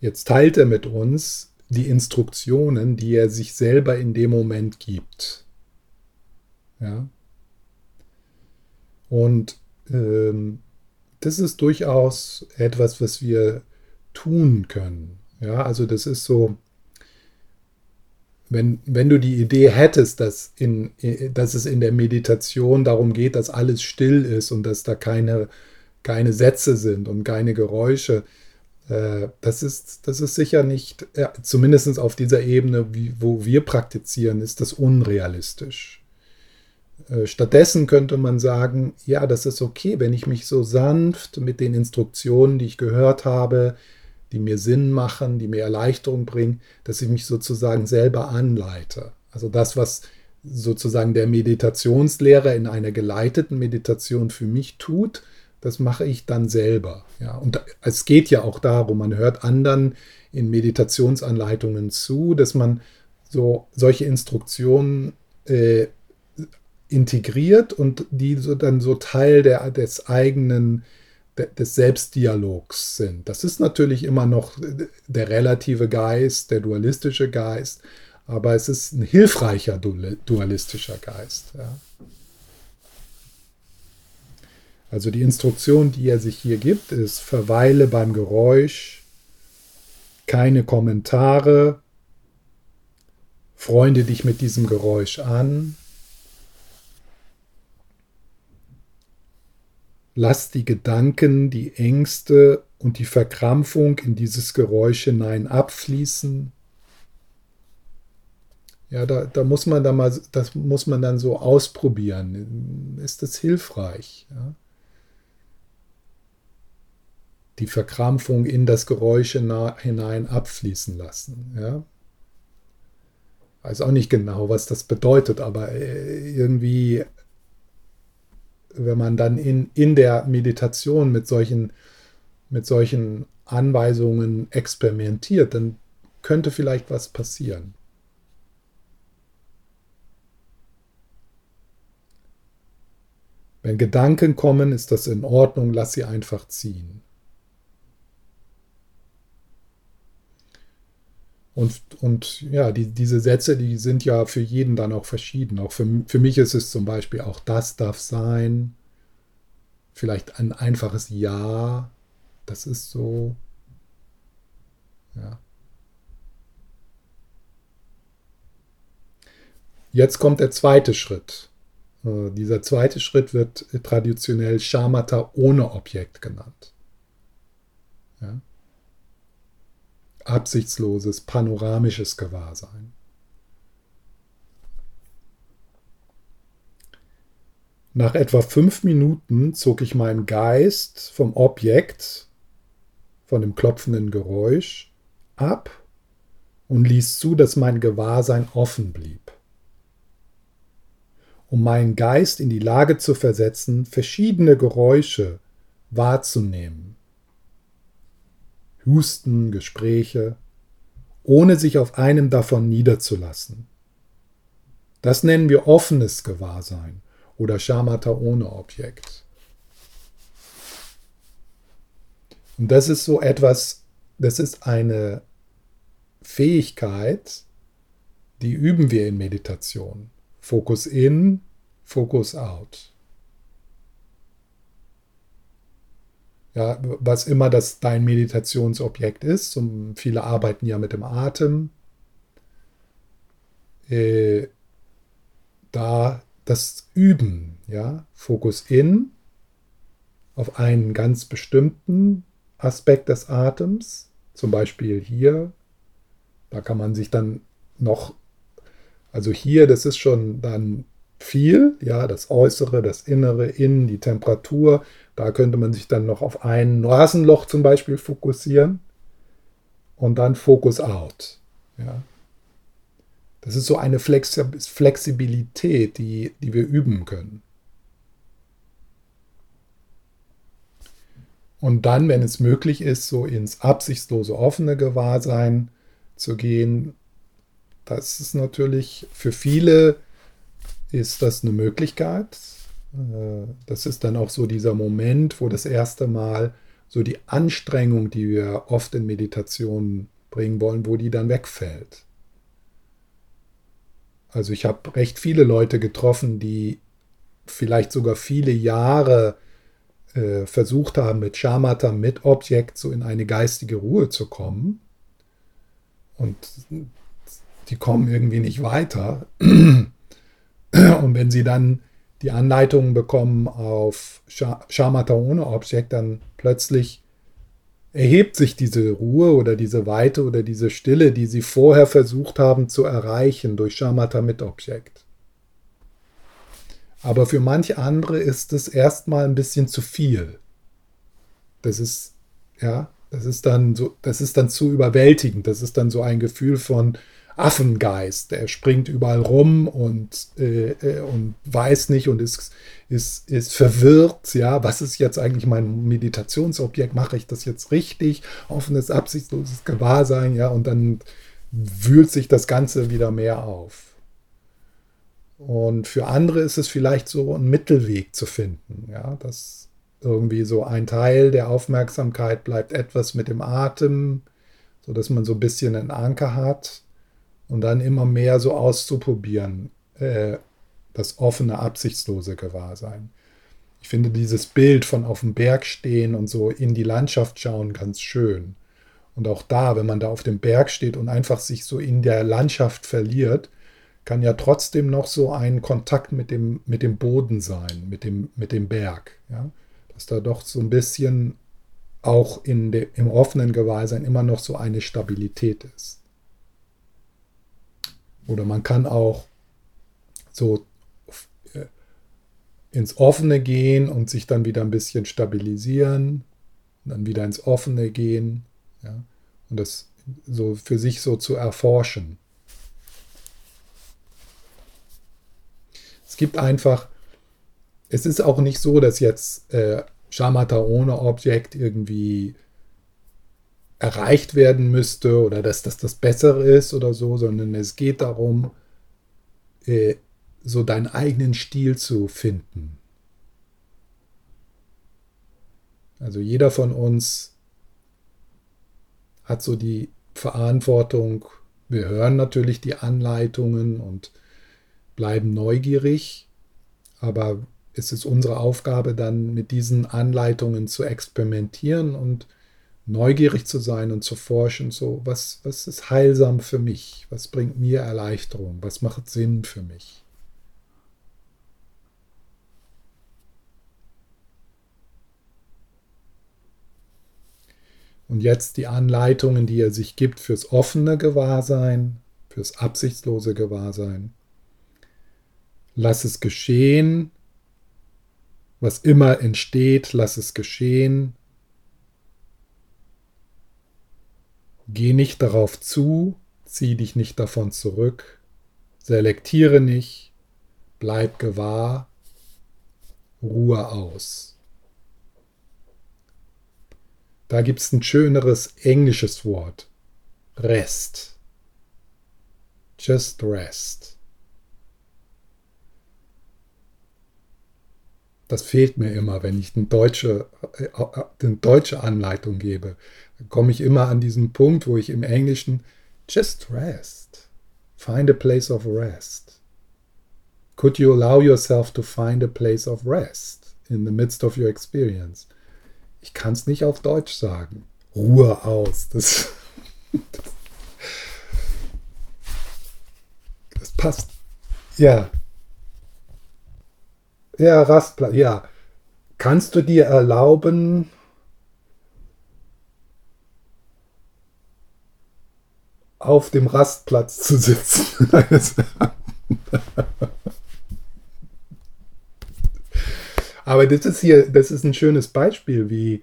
[SPEAKER 1] jetzt teilt er mit uns die Instruktionen, die er sich selber in dem Moment gibt. Ja. Und ähm, das ist durchaus etwas, was wir tun können. Ja, also das ist so, wenn, wenn du die Idee hättest, dass, in, dass es in der Meditation darum geht, dass alles still ist und dass da keine, keine Sätze sind und keine Geräusche, äh, das, ist, das ist sicher nicht, ja, zumindest auf dieser Ebene, wie, wo wir praktizieren, ist das unrealistisch. Äh, stattdessen könnte man sagen, ja, das ist okay, wenn ich mich so sanft mit den Instruktionen, die ich gehört habe, die mir Sinn machen, die mir Erleichterung bringen, dass ich mich sozusagen selber anleite. Also das, was sozusagen der Meditationslehrer in einer geleiteten Meditation für mich tut, das mache ich dann selber. Ja, und es geht ja auch darum, man hört anderen in Meditationsanleitungen zu, dass man so solche Instruktionen äh, integriert und die so dann so Teil der, des eigenen des Selbstdialogs sind. Das ist natürlich immer noch der relative Geist, der dualistische Geist, aber es ist ein hilfreicher dualistischer Geist. Ja. Also die Instruktion, die er sich hier gibt, ist verweile beim Geräusch, keine Kommentare, freunde dich mit diesem Geräusch an, Lass die Gedanken, die Ängste und die Verkrampfung in dieses Geräusch hinein abfließen. Ja, da, da muss man dann mal, das muss man dann so ausprobieren. Ist das hilfreich? Ja? Die Verkrampfung in das Geräusch hinein abfließen lassen. Ja? Weiß auch nicht genau, was das bedeutet, aber äh, irgendwie, wenn man dann in, in der Meditation mit solchen, mit solchen Anweisungen experimentiert, dann könnte vielleicht was passieren. Wenn Gedanken kommen, ist das in Ordnung, lass sie einfach ziehen. Und, und ja, die, diese Sätze, die sind ja für jeden dann auch verschieden. Auch für, für mich ist es zum Beispiel auch das darf sein. Vielleicht ein einfaches Ja, das ist so. Ja. Jetzt kommt der zweite Schritt. Äh, dieser zweite Schritt wird traditionell Shamatha ohne Objekt genannt. Ja? Absichtsloses, panoramisches Gewahrsein. Nach etwa fünf Minuten zog ich meinen Geist vom Objekt, von dem klopfenden Geräusch, ab und ließ zu, dass mein Gewahrsein offen blieb um meinen Geist in die Lage zu versetzen, verschiedene Geräusche wahrzunehmen. Husten, Gespräche, ohne sich auf einem davon niederzulassen. Das nennen wir offenes Gewahrsein oder Shamatha ohne Objekt. Und das ist so etwas, das ist eine Fähigkeit, die üben wir in Meditation. Focus in, Focus out. Ja, was immer das dein Meditationsobjekt ist, und viele arbeiten ja mit dem Atem, äh, da das Üben, ja, Fokus in auf einen ganz bestimmten Aspekt des Atems, zum Beispiel hier, da kann man sich dann noch also hier, das ist schon dann viel, ja, das Äußere, das Innere, Innen, die Temperatur. Da könnte man sich dann noch auf ein Nasenloch zum Beispiel fokussieren und dann Focus out. Ja. Das ist so eine Flexibilität, die, die wir üben können. Und dann, wenn es möglich ist, so ins absichtslose offene Gewahrsein zu gehen, das ist natürlich für viele ist das eine Möglichkeit. Äh, das ist dann auch so dieser Moment, wo das erste Mal so die Anstrengung, die wir oft in Meditation bringen wollen, wo die dann wegfällt. Also ich habe recht viele Leute getroffen, die vielleicht sogar viele Jahre äh, versucht haben, mit Shamatha, mit Objekt so in eine geistige Ruhe zu kommen. Und die kommen irgendwie nicht weiter. Und wenn sie dann die Anleitungen bekommen auf Shamatha ohne Objekt, dann plötzlich erhebt sich diese Ruhe oder diese Weite oder diese Stille, die sie vorher versucht haben zu erreichen durch Shamatha mit Objekt. Aber für manche andere ist es erstmal ein bisschen zu viel. Das ist, ja, das ist dann so, das ist dann zu überwältigend. Das ist dann so ein Gefühl von, Affengeist. Der springt überall rum und, äh, äh, und weiß nicht und ist, ist, ist verwirrt. Ja, was ist jetzt eigentlich mein Meditationsobjekt? Mache ich das jetzt richtig? Offenes, absichtsloses Gewahrsein. Ja, und dann wühlt sich das Ganze wieder mehr auf. Und für andere ist es vielleicht so ein Mittelweg zu finden. Ja, dass irgendwie so ein Teil der Aufmerksamkeit bleibt etwas mit dem Atem, sodass man so ein bisschen einen Anker hat und dann immer mehr so auszuprobieren, äh, das offene, absichtslose Gewahrsein. Ich finde dieses Bild von auf dem Berg stehen und so in die Landschaft schauen ganz schön. Und auch da, wenn man da auf dem Berg steht und einfach sich so in der Landschaft verliert, kann ja trotzdem noch so ein Kontakt mit dem, mit dem Boden sein, mit dem, mit dem Berg. Ja? Dass da doch so ein bisschen auch in de, im offenen Gewahrsein immer noch so eine Stabilität ist. Oder man kann auch so äh, ins Offene gehen und sich dann wieder ein bisschen stabilisieren, dann wieder ins Offene gehen ja, und das so für sich so zu erforschen. Es gibt einfach, es ist auch nicht so, dass jetzt äh, Shamatha ohne Objekt irgendwie erreicht werden müsste oder dass das das Bessere ist oder so, sondern es geht darum, äh, so deinen eigenen Stil zu finden. Also jeder von uns hat so die Verantwortung, wir hören natürlich die Anleitungen und bleiben neugierig, aber es ist unsere Aufgabe dann mit diesen Anleitungen zu experimentieren und neugierig zu sein und zu forschen, so was, was ist heilsam für mich, was bringt mir Erleichterung, was macht Sinn für mich. Und jetzt die Anleitungen, die er sich gibt fürs offene Gewahrsein, fürs absichtslose Gewahrsein. Lass es geschehen, was immer entsteht, lass es geschehen, Geh nicht darauf zu, zieh dich nicht davon zurück, selektiere nicht, bleib gewahr, Ruhe aus. Da gibt es ein schöneres englisches Wort. Rest. Just rest. Das fehlt mir immer, wenn ich eine deutsche, äh, eine deutsche Anleitung gebe komme ich immer an diesen Punkt, wo ich im Englischen just rest. Find a place of rest. Could you allow yourself to find a place of rest in the midst of your experience? Ich kann es nicht auf Deutsch sagen. Ruhe aus. Das, das, passt. Ja. Ja, Rastplatz. Ja. Kannst du dir erlauben, auf dem Rastplatz zu sitzen. Aber das ist hier, das ist ein schönes Beispiel, wie,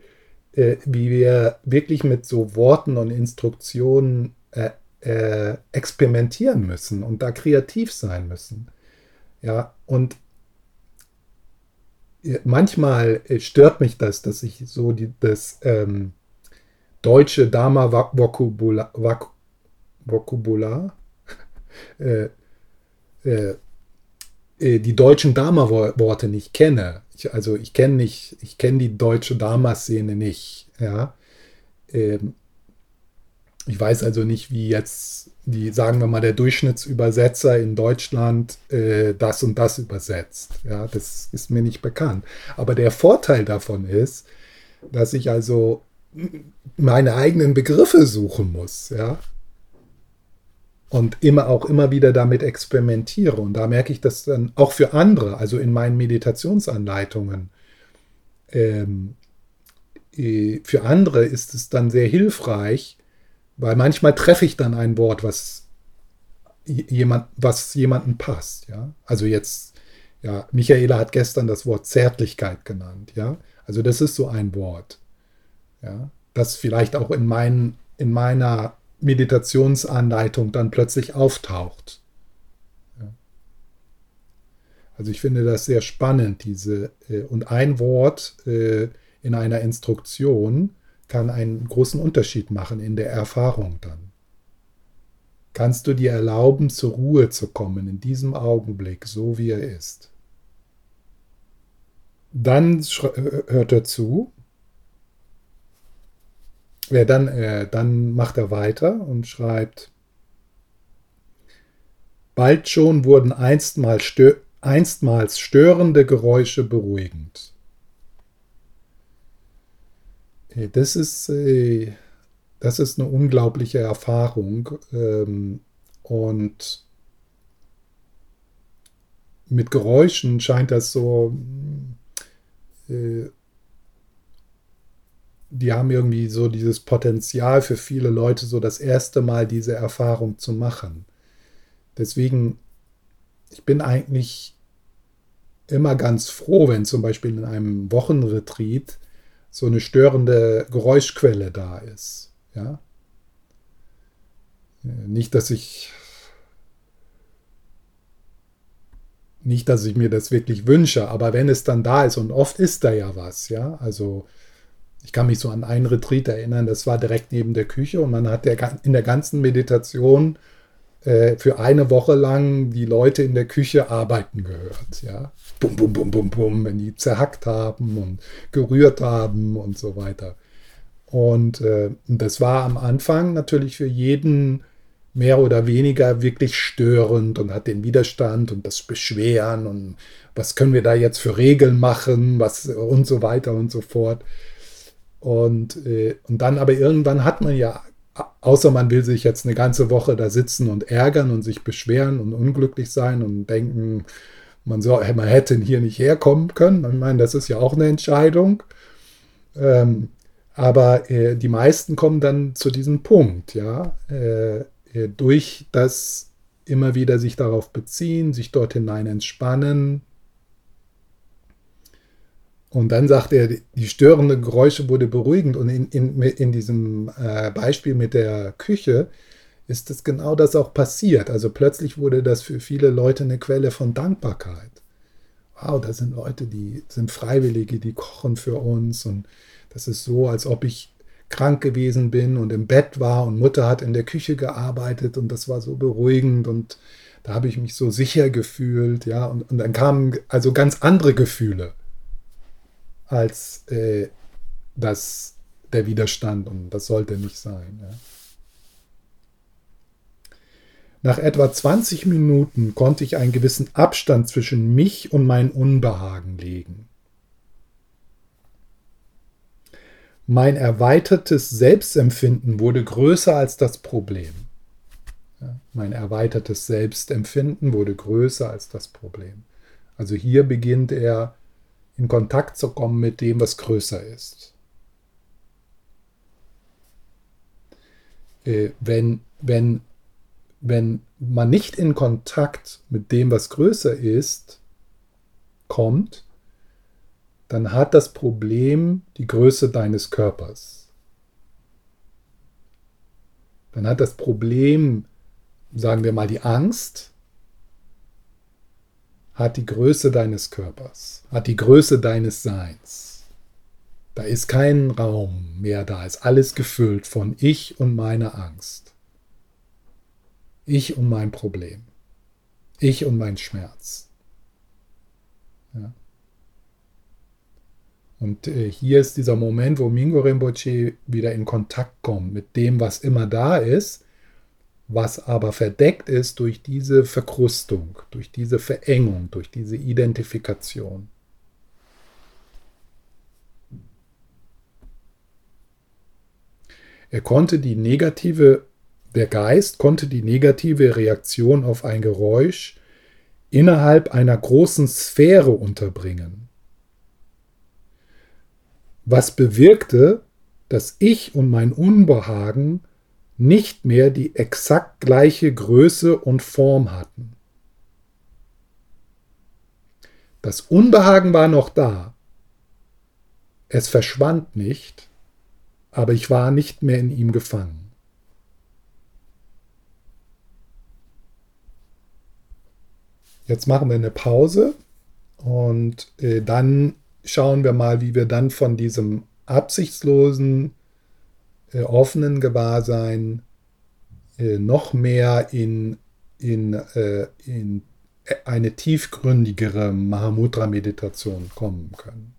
[SPEAKER 1] äh, wie wir wirklich mit so Worten und Instruktionen äh, äh, experimentieren müssen und da kreativ sein müssen. Ja, und äh, manchmal äh, stört mich das, dass ich so die, das ähm, deutsche Dharma-Vokabular Vokabular, äh, äh, äh, die deutschen Dharma-Worte nicht kenne. Ich, also ich kenne nicht, ich kenne die deutsche Dharma-Szene nicht. Ja. Ähm, ich weiß also nicht, wie jetzt die, sagen wir mal, der Durchschnittsübersetzer in Deutschland äh, das und das übersetzt. Ja, das ist mir nicht bekannt. Aber der Vorteil davon ist, dass ich also meine eigenen Begriffe suchen muss. Ja, und immer auch immer wieder damit experimentiere. Und da merke ich das dann auch für andere, also in meinen Meditationsanleitungen. Ähm, äh, für andere ist es dann sehr hilfreich, weil manchmal treffe ich dann ein Wort, was jemand, was jemandem passt. Ja, also jetzt, ja, Michaela hat gestern das Wort Zärtlichkeit genannt. Ja, also das ist so ein Wort. Ja, das vielleicht auch in meinen in meiner Meditationsanleitung dann plötzlich auftaucht. Also ich finde das sehr spannend, diese äh, und ein Wort äh, in einer Instruktion kann einen großen Unterschied machen in der Erfahrung dann. Kannst du dir erlauben, zur Ruhe zu kommen in diesem Augenblick, so wie er ist? Dann hört er zu ja, dann, äh, dann macht er weiter und schreibt, bald schon wurden einstmals, stö einstmals störende Geräusche beruhigend. Das ist, äh, das ist eine unglaubliche Erfahrung ähm, und mit Geräuschen scheint das so äh, die haben irgendwie so dieses Potenzial für viele Leute, so das erste Mal diese Erfahrung zu machen. deswegen, ich bin eigentlich immer ganz froh, wenn zum Beispiel in einem Wochenretreat so eine störende Geräuschquelle da ist. Ja? Nicht, dass ich nicht, dass ich mir das wirklich wünsche, aber wenn es dann da ist und oft ist da ja was, ja, also ich kann mich so an einen Retreat erinnern, das war direkt neben der Küche und man hat der, in der ganzen Meditation äh, für eine Woche lang die Leute in der Küche arbeiten gehört, ja, bum bum bum bum bum, wenn die zerhackt haben und gerührt haben und so weiter. Und äh, das war am Anfang natürlich für jeden mehr oder weniger wirklich störend und hat den Widerstand und das Beschweren und was können wir da jetzt für Regeln machen, was und so weiter und so fort. Und, äh, und dann aber irgendwann hat man ja, außer man will sich jetzt eine ganze Woche da sitzen und ärgern und sich beschweren und unglücklich sein und denken, man, soll, man hätte hier nicht herkommen können. Ich meine, das ist ja auch eine Entscheidung. Ähm, aber äh, die meisten kommen dann zu diesem Punkt, ja. Äh, äh, durch das immer wieder sich darauf beziehen, sich dort hinein entspannen. Und dann sagt er, die störenden Geräusche wurde beruhigend. Und in, in, in diesem äh, Beispiel mit der Küche ist es genau das auch passiert. Also plötzlich wurde das für viele Leute eine Quelle von Dankbarkeit. Wow, da sind Leute, die sind Freiwillige, die kochen für uns. Und das ist so, als ob ich krank gewesen bin und im Bett war und Mutter hat in der Küche gearbeitet und das war so beruhigend und da habe ich mich so sicher gefühlt, ja, und, und dann kamen also ganz andere Gefühle als äh, das, der Widerstand und das sollte nicht sein. Ja. Nach etwa 20 Minuten konnte ich einen gewissen Abstand zwischen mich und mein Unbehagen legen. Mein erweitertes Selbstempfinden wurde größer als das Problem. Mein erweitertes Selbstempfinden wurde größer als das Problem. Also hier beginnt er in Kontakt zu kommen mit dem, was größer ist. Äh, wenn, wenn, wenn man nicht in Kontakt mit dem, was größer ist, kommt, dann hat das Problem die Größe deines Körpers. Dann hat das Problem, sagen wir mal, die Angst, hat die Größe deines Körpers, hat die Größe deines Seins. Da ist kein Raum mehr da, ist alles gefüllt von ich und meiner Angst. Ich und mein Problem. Ich und mein Schmerz. Ja. Und äh, hier ist dieser Moment, wo Mingo Rinpoche wieder in Kontakt kommt mit dem, was immer da ist, was aber verdeckt ist durch diese Verkrustung, durch diese Verengung, durch diese Identifikation. Er konnte die negative, der Geist konnte die negative Reaktion auf ein Geräusch innerhalb einer großen Sphäre unterbringen was bewirkte, dass ich und mein Unbehagen nicht mehr die exakt gleiche Größe und Form hatten. Das Unbehagen war noch da. Es verschwand nicht, aber ich war nicht mehr in ihm gefangen. Jetzt machen wir eine Pause und äh, dann schauen wir mal, wie wir dann von diesem absichtslosen, offenen Gewahrsein äh, noch mehr in, in, äh, in eine tiefgründigere Mahamudra-Meditation kommen können.